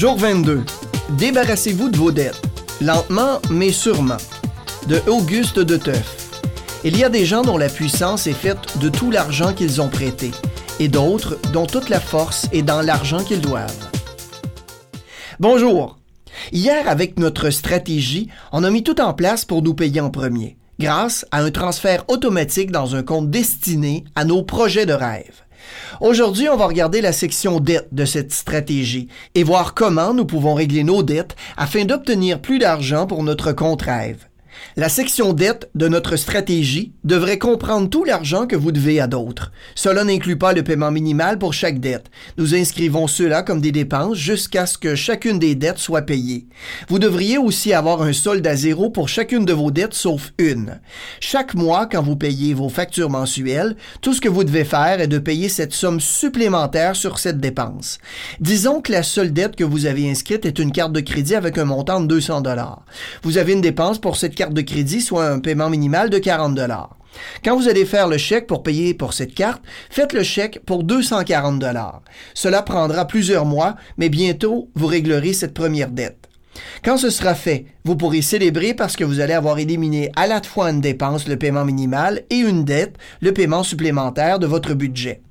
Jour 22. Débarrassez-vous de vos dettes. Lentement, mais sûrement. De Auguste de Teuf. Il y a des gens dont la puissance est faite de tout l'argent qu'ils ont prêté, et d'autres dont toute la force est dans l'argent qu'ils doivent. Bonjour. Hier, avec notre stratégie, on a mis tout en place pour nous payer en premier, grâce à un transfert automatique dans un compte destiné à nos projets de rêve. Aujourd'hui, on va regarder la section dette de cette stratégie et voir comment nous pouvons régler nos dettes afin d'obtenir plus d'argent pour notre compte rêve. La section dette de notre stratégie devrait comprendre tout l'argent que vous devez à d'autres. Cela n'inclut pas le paiement minimal pour chaque dette. Nous inscrivons cela comme des dépenses jusqu'à ce que chacune des dettes soit payée. Vous devriez aussi avoir un solde à zéro pour chacune de vos dettes sauf une. Chaque mois, quand vous payez vos factures mensuelles, tout ce que vous devez faire est de payer cette somme supplémentaire sur cette dépense. Disons que la seule dette que vous avez inscrite est une carte de crédit avec un montant de 200 dollars. Vous avez une dépense pour cette carte de crédit, soit un paiement minimal de 40 dollars. Quand vous allez faire le chèque pour payer pour cette carte, faites le chèque pour 240 dollars. Cela prendra plusieurs mois, mais bientôt vous réglerez cette première dette. Quand ce sera fait, vous pourrez célébrer parce que vous allez avoir éliminé à la fois une dépense, le paiement minimal, et une dette, le paiement supplémentaire de votre budget.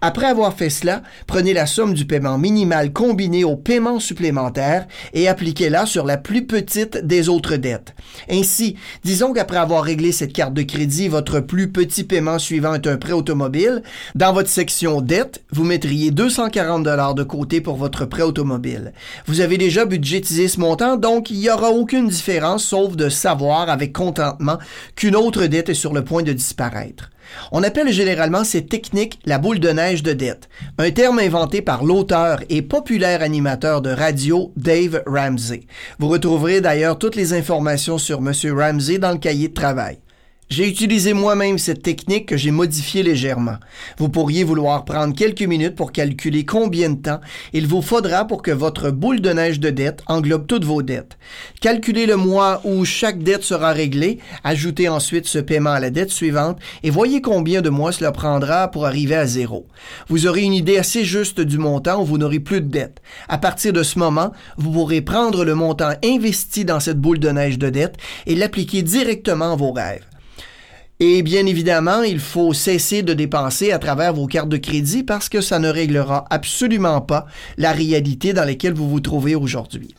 Après avoir fait cela, prenez la somme du paiement minimal combiné au paiement supplémentaire et appliquez-la sur la plus petite des autres dettes. Ainsi, disons qu'après avoir réglé cette carte de crédit, votre plus petit paiement suivant est un prêt automobile, dans votre section dette, vous mettriez 240 dollars de côté pour votre prêt automobile. Vous avez déjà budgétisé ce montant, donc il n'y aura aucune différence sauf de savoir avec contentement qu'une autre dette est sur le point de disparaître. On appelle généralement cette technique la boule de neige de dette, un terme inventé par l'auteur et populaire animateur de radio Dave Ramsey. Vous retrouverez d'ailleurs toutes les informations sur M. Ramsey dans le cahier de travail. J'ai utilisé moi-même cette technique que j'ai modifiée légèrement. Vous pourriez vouloir prendre quelques minutes pour calculer combien de temps il vous faudra pour que votre boule de neige de dette englobe toutes vos dettes. Calculez le mois où chaque dette sera réglée, ajoutez ensuite ce paiement à la dette suivante et voyez combien de mois cela prendra pour arriver à zéro. Vous aurez une idée assez juste du montant où vous n'aurez plus de dette. À partir de ce moment, vous pourrez prendre le montant investi dans cette boule de neige de dette et l'appliquer directement à vos rêves. Et bien évidemment, il faut cesser de dépenser à travers vos cartes de crédit parce que ça ne réglera absolument pas la réalité dans laquelle vous vous trouvez aujourd'hui.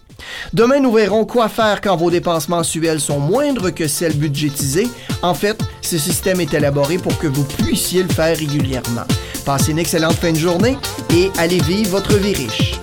Demain, nous verrons quoi faire quand vos dépenses mensuelles sont moindres que celles budgétisées. En fait, ce système est élaboré pour que vous puissiez le faire régulièrement. Passez une excellente fin de journée et allez vivre votre vie riche.